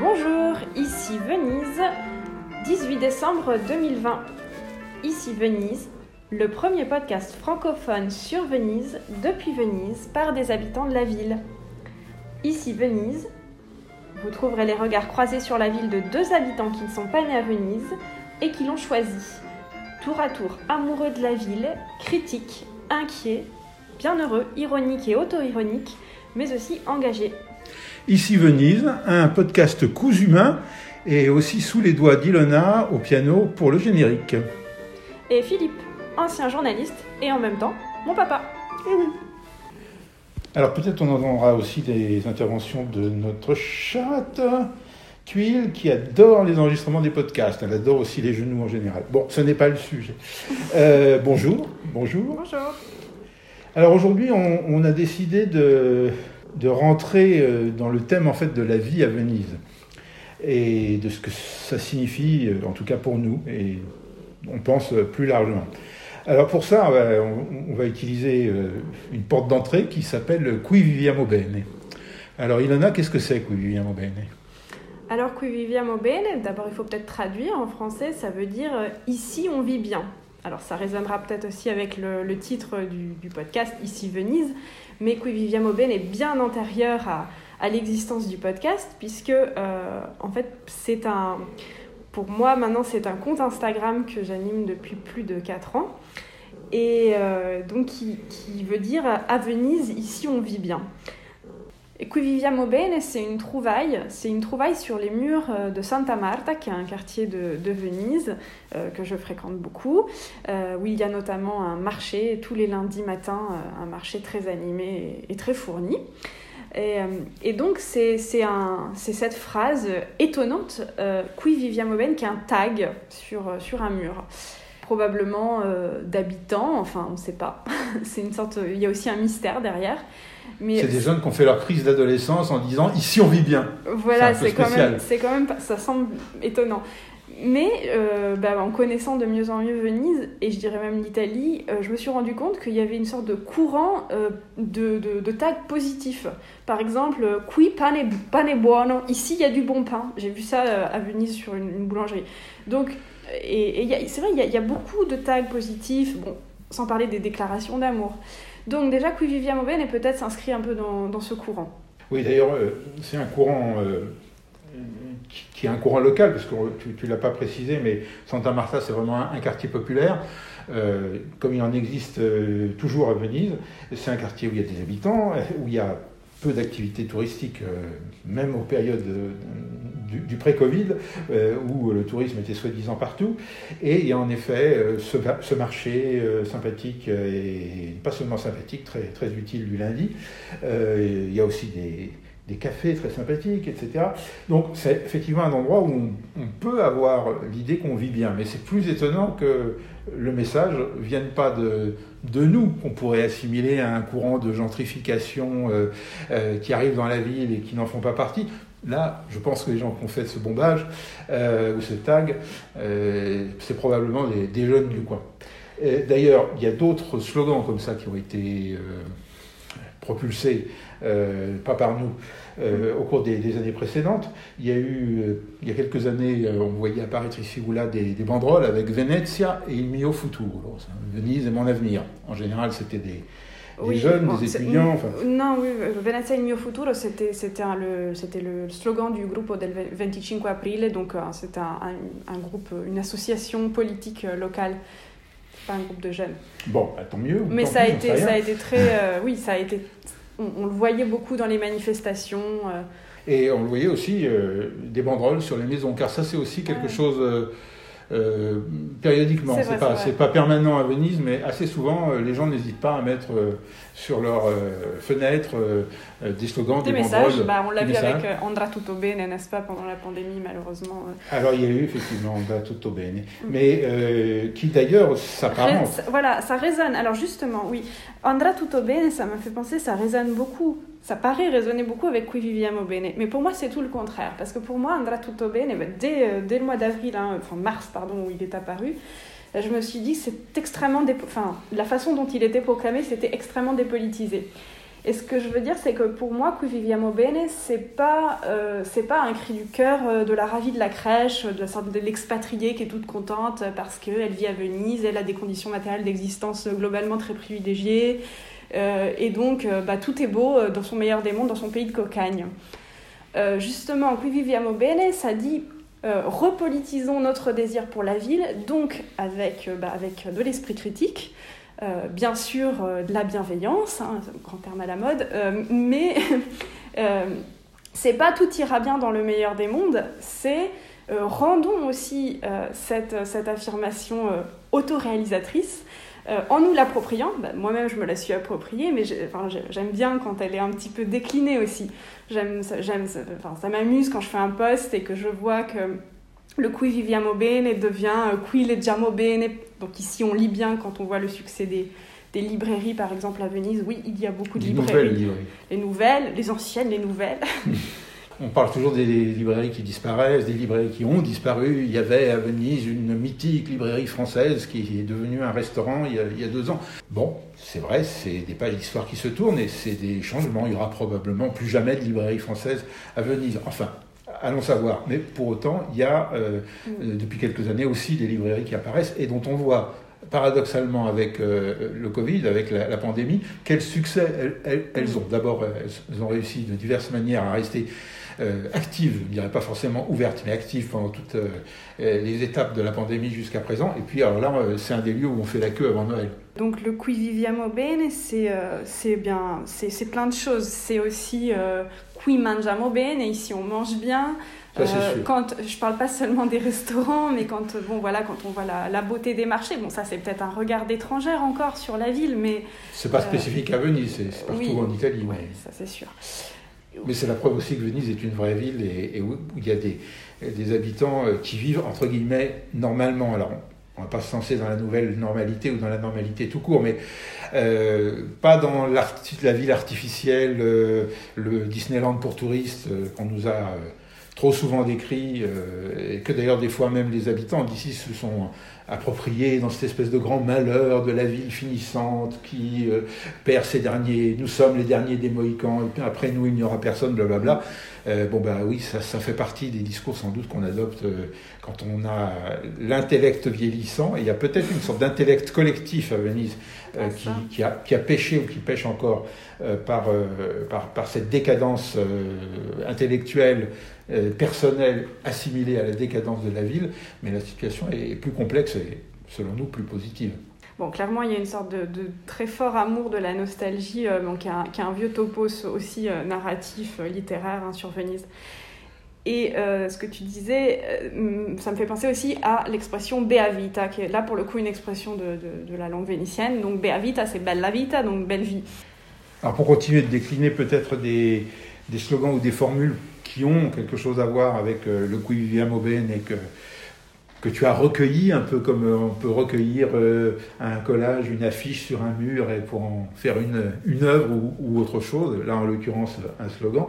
Bonjour, ici Venise, 18 décembre 2020. Ici Venise, le premier podcast francophone sur Venise, depuis Venise, par des habitants de la ville. Ici Venise, vous trouverez les regards croisés sur la ville de deux habitants qui ne sont pas nés à Venise et qui l'ont choisie. Tour à tour amoureux de la ville, critiques, inquiets, bienheureux, ironiques et auto-ironiques, mais aussi engagés. Ici Venise, un podcast cousu humain et aussi sous les doigts d'Ilona au piano pour le générique. Et Philippe, ancien journaliste et en même temps mon papa. Alors peut-être on entendra aussi des interventions de notre chatte Tuile qui adore les enregistrements des podcasts. Elle adore aussi les genoux en général. Bon, ce n'est pas le sujet. Euh, bonjour. Bonjour. Bonjour. Alors aujourd'hui, on, on a décidé de, de rentrer euh, dans le thème en fait de la vie à Venise et de ce que ça signifie, euh, en tout cas pour nous, et on pense plus largement. Alors pour ça, on va utiliser une porte d'entrée qui s'appelle Qui viviamo bene. Alors Ilona, qu'est-ce que c'est Qui viviamo bene? Alors Qui viviamo bene, d'abord il faut peut-être traduire en français, ça veut dire ici on vit bien. Alors ça résonnera peut-être aussi avec le, titre du, podcast Ici Venise, mais Qui viviamo bene est bien antérieur à, l'existence du podcast puisque euh, en fait c'est un pour moi maintenant c'est un compte Instagram que j'anime depuis plus de 4 ans et euh, donc qui, veut dire à Venise ici on vit bien. Et Qui viviamo bene, c'est une trouvaille, c'est une trouvaille sur les murs de Santa Marta, qui est un quartier de, Venise euh, que je fréquente beaucoup, euh, où il y a notamment un marché tous les lundis matins, euh, un marché très animé et, très fourni. Et, donc c'est cette phrase étonnante, Qui viviamo bene, qui est un tag sur, sur un mur probablement euh, d'habitants, enfin on ne sait pas. une sorte, il y a aussi un mystère derrière. C'est des jeunes qui ont fait leur crise d'adolescence en disant ici on vit bien. Voilà, c'est quand même, c'est quand même, ça semble étonnant. Mais euh, bah, en connaissant de mieux en mieux Venise, et je dirais même l'Italie, euh, je me suis rendu compte qu'il y avait une sorte de courant euh, de, de, de, tags positifs. Par exemple, qui pane, pane buono, ici il y a du bon pain. J'ai vu ça à Venise sur une, une boulangerie. Donc, et, et c'est vrai, il y, y, a beaucoup de tags positifs, bon, sans parler des déclarations d'amour. Donc déjà, Qui viviamo bene peut-être s'inscrit un peu dans, ce courant. Oui, d'ailleurs, c'est un courant qui est un courant local, parce que tu ne l'as pas précisé, mais Santa Marta, c'est vraiment un, quartier populaire, euh, comme il en existe euh, toujours à Venise. C'est un quartier où il y a des habitants, où il y a peu d'activités touristiques, euh, même aux périodes du, pré-Covid, où le tourisme était soi-disant partout. Et il y a en effet ce, ce, marché sympathique, et pas seulement sympathique, très, très utile du lundi. il y a aussi des cafés très sympathiques, etc. Donc c'est effectivement un endroit où on, peut avoir l'idée qu'on vit bien, mais c'est plus étonnant que le message ne vienne pas de, de nous, qu'on pourrait assimiler à un courant de gentrification euh, euh, qui arrive dans la ville et qui n'en font pas partie. Là, je pense que les gens qui ont fait ce bombage euh, ou ce tag, c'est probablement des, jeunes du coin. D'ailleurs, il y a d'autres slogans comme ça qui ont été propulsés euh, pas par nous, euh, au cours des, années précédentes. Il y a eu, euh, il y a quelques années, on voyait apparaître ici ou là des, banderoles avec Venezia et il mio futuro, Venise et mon avenir. En général, c'était des, des oui, jeunes, bon, des étudiants. Enfin... Non, oui, Venezia il mio futuro, c'était le, le slogan du groupe del 25 aprile, donc c'était un, un, un, groupe, une association politique locale pas un groupe de jeunes. Bon, bah, tant mieux. Mais tant ça, a été, ça a été très. Euh, oui, ça a été. On, on, le voyait beaucoup dans les manifestations. Euh... Et on le voyait aussi euh, des banderoles sur les maisons, car ça, c'est aussi quelque chose. Euh, périodiquement, c'est pas, pas permanent à Venise, mais assez souvent, les gens n'hésitent pas à mettre sur leurs fenêtres des slogans, des, des messages. Bah, on l'a vu messages. avec Andra Tutto Bene, n'est-ce pas, pendant la pandémie, malheureusement. Alors, il y a eu effectivement Andra Tutto Bene, mais euh, qui d'ailleurs s'apparente. Voilà, ça résonne. Alors, justement, oui, Andra Tutto Bene, ça m'a fait penser, ça résonne beaucoup. Ça paraît résonner beaucoup avec Qui Viviamo Bene, mais pour moi, c'est tout le contraire. Parce que pour moi, Andra Tutto Bene, bah, dès, dès le mois d'avril, hein, enfin mars, pardon, où il est apparu, je me suis dit c'est extrêmement. Dé... Enfin, la façon dont il était proclamé, c'était extrêmement dépolitisé. Et ce que je veux dire, c'est que pour moi, Qui viviamo bene, c'est pas, euh, c'est pas un cri du cœur euh, de la ravie de la crèche, de la sorte de l'expatriée qui est toute contente parce qu'elle vit à Venise, elle a des conditions matérielles d'existence globalement très privilégiées, euh, et donc bah, tout est beau dans son meilleur des mondes, dans son pays de cocagne. justement, Qui viviamo bene, ça dit repolitisons notre désir pour la ville, donc avec, bah, de l'esprit critique. Euh, bien sûr euh, de la bienveillance, hein, un grand terme à la mode, euh, mais c'est pas tout ira bien dans le meilleur des mondes, c'est rendons aussi cette, cette, affirmation autoréalisatrice en nous l'appropriant. Bah, moi-même, je me la suis appropriée, mais j'aime bien quand elle est un petit peu déclinée aussi. J'aime, enfin, ça m'amuse quand je fais un post et que je vois que le qui viviamo bene devient qui leggiamo bene. Donc ici, on lit bien quand on voit le succès des, des librairies, par exemple à Venise. Oui, il y a beaucoup de librairies. Nouvelles, les nouvelles, les anciennes, les nouvelles. On parle toujours des librairies qui disparaissent, des librairies qui ont disparu. Il y avait à Venise une mythique librairie française qui est devenue un restaurant il y a, deux ans. Bon, c'est vrai, c'est des pages d'histoire qui se tournent et c'est des changements. Il y aura probablement plus jamais de librairie française à Venise. Enfin, allons savoir. Mais pour autant, il y a euh, euh, depuis quelques années aussi des librairies qui apparaissent et dont on voit paradoxalement avec euh, le Covid, avec la, pandémie, quel succès elles, ont. D'abord, elles, ont réussi de diverses manières à rester actives, je ne dirais pas forcément ouvertes, mais actives pendant toutes les étapes de la pandémie jusqu'à présent. Et puis alors là, c'est un des lieux où on fait la queue avant Noël. Donc le qui viviamo bene, c'est bien, c'est plein de choses. C'est aussi qui mangiamo bene, ici on mange bien. Ça, euh, quand je parle pas seulement des restaurants, mais quand bon voilà quand on voit la, beauté des marchés, bon ça c'est peut-être un regard d'étrangère encore sur la ville, mais c'est pas euh, spécifique à Venise, c'est partout en Italie. Oui, ça c'est sûr. Mais c'est la preuve aussi que Venise est une vraie ville et, où il y a des, habitants euh, qui vivent entre guillemets normalement. Alors on va pas se lancer dans la nouvelle normalité ou dans la normalité tout court, mais euh, pas dans la ville artificielle, euh, le Disneyland pour touristes qu'on nous a trop souvent décrit, et que d'ailleurs des fois même les habitants d'ici se sont appropriés dans cette espèce de grand malheur de la ville finissante qui perd ses derniers, nous sommes les derniers des Mohicans, après nous il n'y aura personne, blablabla. Bon ben oui, ça, ça, fait partie des discours sans doute qu'on adopte quand on a l'intellect vieillissant, et il y a peut-être une sorte d'intellect collectif à Venise euh, qui, a, qui, a, pêché ou qui pêche encore euh, par, euh, par, par, cette décadence intellectuelle, personnelle, assimilée à la décadence de la ville, mais la situation est plus complexe et, selon nous, plus positive. Bon, clairement, il y a une sorte de, très fort amour de la nostalgie, qui, est un, vieux topos aussi narratif, littéraire hein, sur Venise. Et euh, ce que tu disais, euh, ça me fait penser aussi à l'expression Bea Vita, qui est là pour le coup une expression de, la langue vénitienne. Donc Bea Vita, c'est bella vita, donc belle vie. Alors pour continuer de décliner peut-être des, slogans ou des formules qui ont quelque chose à voir avec euh, le Qui viviamo bene et que que tu as recueilli, un peu comme euh, on peut recueillir euh, un collage, une affiche sur un mur et pour en faire une, une œuvre ou, autre chose, là en l'occurrence un slogan.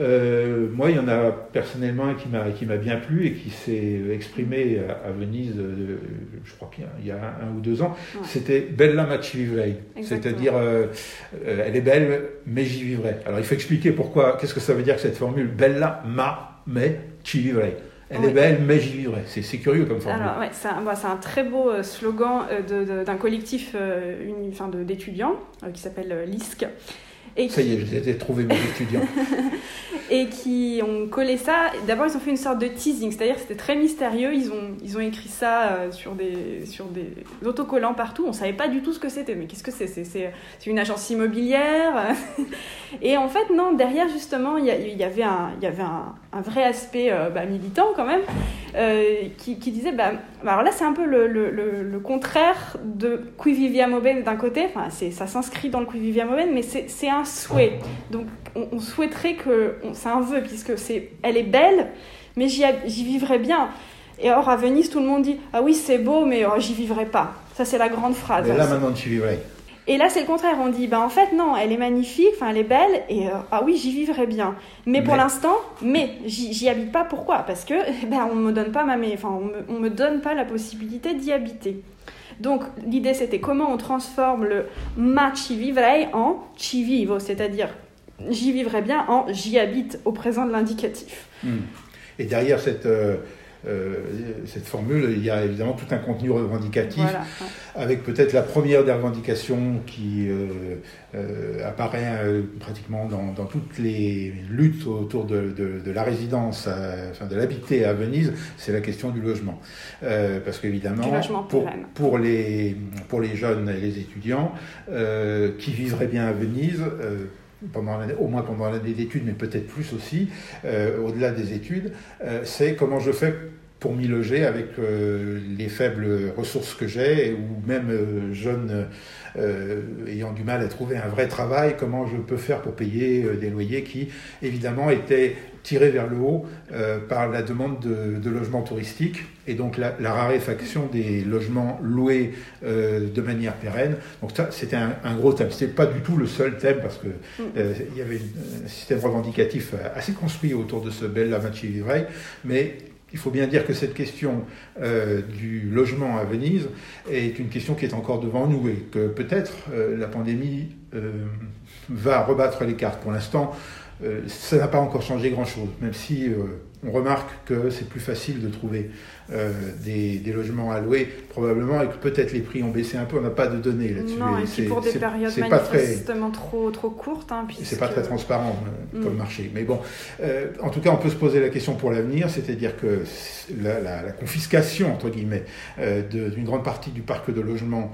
Euh, moi, il y en a personnellement un qui m'a, qui m'a bien plu et qui s'est exprimé à, Venise, je crois qu'il y a un, ou deux ans, c'était Bella ma ci vivrei, c'est-à-dire elle est belle mais j'y vivrai. Alors il faut expliquer pourquoi, qu'est-ce que ça veut dire cette formule Bella ma mais ci vivrei. Elle est belle, mais j'y vivrai. C'est curieux comme formule. Alors, ouais, c'est un, bah, un, très beau euh, slogan euh, d'un collectif euh, d'étudiants qui s'appelle LISC et ça y est, j'ai trouvé mes étudiants. et qui ont collé ça. D'abord, ils ont fait une sorte de teasing, c'est-à-dire que c'était très mystérieux. Ils ont, ils ont écrit ça euh, sur, des, sur des autocollants partout. On ne savait pas du tout ce que c'était. Mais qu'est-ce que c'est? C'est, une agence immobilière? et en fait, non, derrière, justement, il y, y, avait un, il y avait un, un vrai aspect euh, bah, militant quand même, euh, qui, qui, disait, bah, bah, alors là, c'est un peu le, le, le, contraire de Qui viviamo bene d'un côté. Enfin, ça s'inscrit dans le Qui viviamo bene, mais c'est un souhait. Donc on, souhaiterait que, c'est un vœu puisque c'est, elle est belle, mais j'y, vivrais bien. Et or à Venise, tout le monde dit ah oui c'est beau, mais oh, j'y vivrai pas. Ça c'est la grande phrase. Et là maintenant tu vivrais. Et là, c'est le contraire. On dit, bah, en fait, non, elle est magnifique, enfin, elle est belle, et euh, ah oui, j'y vivrais bien. Mais, pour l'instant, mais j'y habite pas. Pourquoi? Parce que, ben, on me donne pas ma, enfin, on me, me donne pas la possibilité d'y habiter. Donc l'idée c'était comment on transforme le ma ci vivrei en ci vivo, c'est-à-dire j'y vivrai bien en j'y habite au présent de l'indicatif. Hmm. Et derrière cette, euh, cette formule, il y a évidemment tout un contenu revendicatif, avec peut-être la première des revendications qui euh, apparaît pratiquement dans, dans, toutes les luttes autour de, de, la résidence, enfin de l'habiter à Venise, c'est la question du logement. parce qu'évidemment, pour, pour, les, pour les jeunes et les étudiants qui vivraient bien à Venise, au moins pendant l'année d'études, mais peut-être plus aussi, euh, au-delà des études, euh, c'est comment je fais pour m'y loger avec euh, les faibles ressources que j'ai, ou même jeune ayant du mal à trouver un vrai travail, comment je peux faire pour payer des loyers qui, évidemment, étaient tiré vers le haut euh, par la demande de, de logements touristiques et donc la, raréfaction des logements loués euh, de manière pérenne. Donc ça, c'était un, gros thème. C'était pas du tout le seul thème parce que mm. euh, il y avait un système revendicatif assez construit autour de ce bel Maci Vivrei, mais il faut bien dire que cette question du logement à Venise est une question qui est encore devant nous et que peut-être la pandémie va rebattre les cartes. Pour l'instant, euh, ça n'a pas encore changé grand-chose, même si euh, on remarque que c'est plus facile de trouver euh, des, logements à louer, probablement, et que peut-être les prix ont baissé un peu. On n'a pas de données là-dessus. Non, et puis pour des périodes manifestement très, trop, trop courtes. Hein, C'est pas très transparent mm. comme marché. Mais bon, en tout cas, on peut se poser la question pour l'avenir, c'est-à-dire que la, confiscation, entre guillemets, d'une grande partie du parc de logements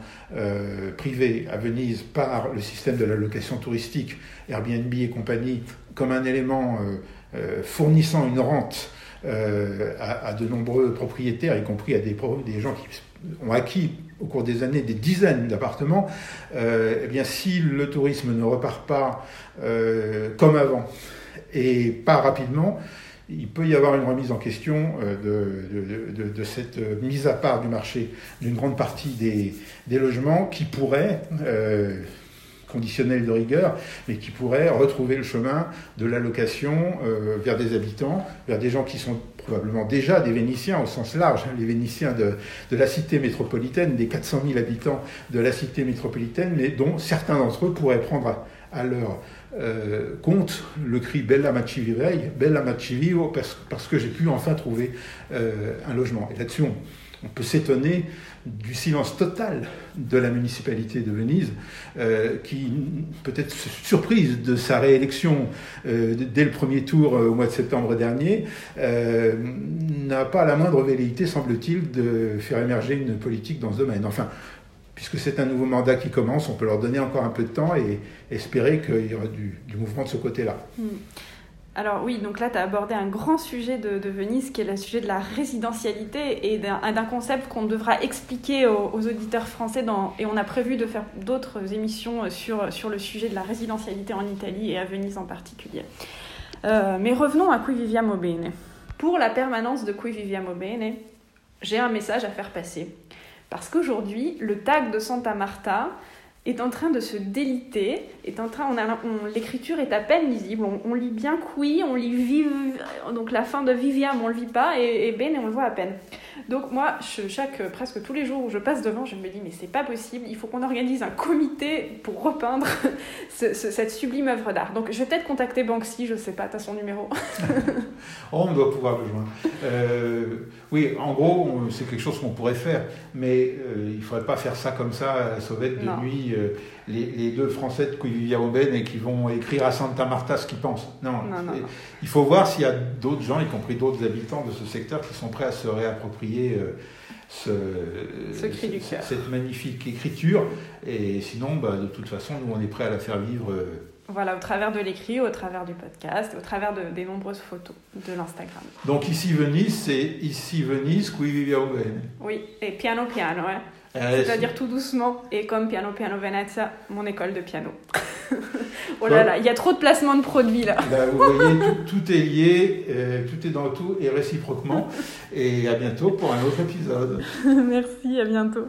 privés à Venise par le système de la location touristique, Airbnb et compagnie, comme un élément euh, euh, fournissant une rente euh, à, de nombreux propriétaires, y compris à des, gens qui ont acquis au cours des années des dizaines d'appartements, eh bien si le tourisme ne repart pas comme avant et pas rapidement, il peut y avoir une remise en question de, de, cette mise à part du marché d'une grande partie des, des logements qui pourraient conditionnel de rigueur, mais qui pourrait retrouver le chemin de l'allocation euh, vers des habitants, vers des gens qui sont probablement déjà des Vénitiens au sens large, hein, les Vénitiens de, la cité métropolitaine, des 400 000 habitants de la cité métropolitaine, mais dont certains d'entre eux pourraient prendre à, leur euh, compte le cri Bella Maci Vivei, Bella Maci parce, que j'ai pu enfin trouver euh, un logement. Et là-dessus, peut s'étonner du silence total de la municipalité de Venise, euh, qui, peut-être surprise de sa réélection euh, dès le premier tour euh, au mois de septembre dernier, n'a pas la moindre velléité, semble-t-il, de faire émerger une politique dans ce domaine. Enfin, puisque c'est un nouveau mandat qui commence, on peut leur donner encore un peu de temps et espérer qu'il y aura du, mouvement de ce côté-là. Hmm. Alors oui, donc là, tu as abordé un grand sujet de, Venise, qui est le sujet de la résidentialité et d'un concept qu'on devra expliquer aux, auditeurs français, et on a prévu de faire d'autres émissions sur, sur le sujet de la résidentialité en Italie et à Venise en particulier. Euh, mais revenons à Qui Viviamo Bene. Pour la permanence de Qui Viviamo Bene, j'ai un message à faire passer. Parce qu'aujourd'hui, le tag de Santa Marta, est en train de se déliter, est en train, on l'écriture est à peine lisible, on, lit bien oui, on lit vive, donc la fin de Viviam on le vit pas et, et Ben on le voit à peine. Donc moi, chaque, presque tous les jours où je passe devant, je me dis mais c'est pas possible, il faut qu'on organise un comité pour repeindre cette sublime œuvre d'art. Donc je vais peut-être contacter Banksy, je sais pas, t'as son numéro. oh, on doit pouvoir le joindre. Euh, oui, en gros, c'est quelque chose qu'on pourrait faire, mais euh, il faudrait pas faire ça comme ça à la sauvette de nuit. Euh, les, deux Français de Quivivia Aubaine et qui vont écrire à Santa Marta ce qu'ils pensent. Non, il faut voir s'il y a d'autres gens, y compris d'autres habitants de ce secteur, qui sont prêts à se réapproprier euh, ce, cette magnifique écriture. Et sinon, bah, de toute façon, nous, on est prêts à la faire vivre. Euh, voilà, au travers de l'écrit, au travers du podcast, au travers de, des nombreuses photos de l'Instagram. Donc ici Venise, c'est ici Venise, qui vivia bene. Oui, et piano piano, ouais. Euh, C'est-à-dire tout doucement, et comme Piano Piano Venezia, mon école de piano. oh là là, il y a trop de placements de produits là. Bah, vous voyez, tout, est lié, euh, tout est dans tout et réciproquement. Et à bientôt pour un autre épisode. Merci, à bientôt.